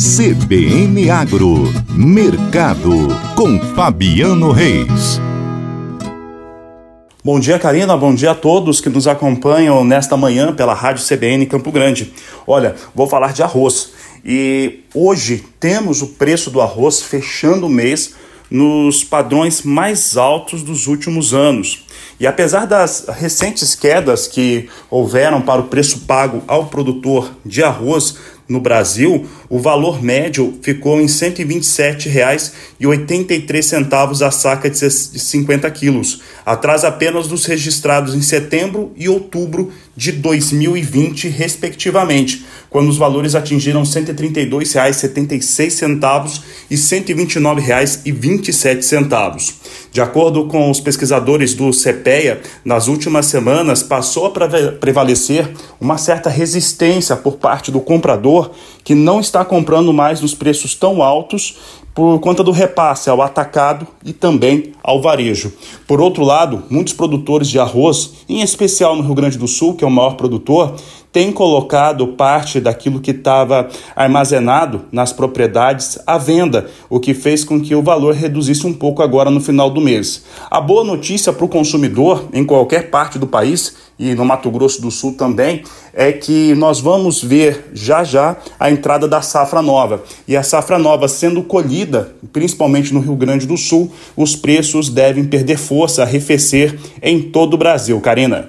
CBN Agro, Mercado, com Fabiano Reis. Bom dia, Karina. Bom dia a todos que nos acompanham nesta manhã pela Rádio CBN Campo Grande. Olha, vou falar de arroz. E hoje temos o preço do arroz fechando o mês nos padrões mais altos dos últimos anos. E apesar das recentes quedas que houveram para o preço pago ao produtor de arroz no Brasil, o valor médio ficou em R$ 127,83 a saca de 50 quilos, atrás apenas dos registrados em setembro e outubro de 2020, respectivamente, quando os valores atingiram R$ 132,76 e R$ 129,27. De acordo com os pesquisadores do CPEA, nas últimas semanas passou a prevalecer uma certa resistência por parte do comprador que não está comprando mais nos preços tão altos por conta do repasse ao atacado e também ao varejo. Por outro lado, muitos produtores de arroz, em especial no Rio Grande do Sul, que é o maior produtor, têm colocado parte daquilo que estava armazenado nas propriedades à venda, o que fez com que o valor reduzisse um pouco agora no final do mês. A boa notícia para o consumidor em qualquer parte do país e no Mato Grosso do Sul também é que nós vamos ver já já a entrada da safra nova. E a safra nova sendo colhida, principalmente no Rio Grande do Sul, os preços devem perder força, arrefecer em todo o Brasil. Karina.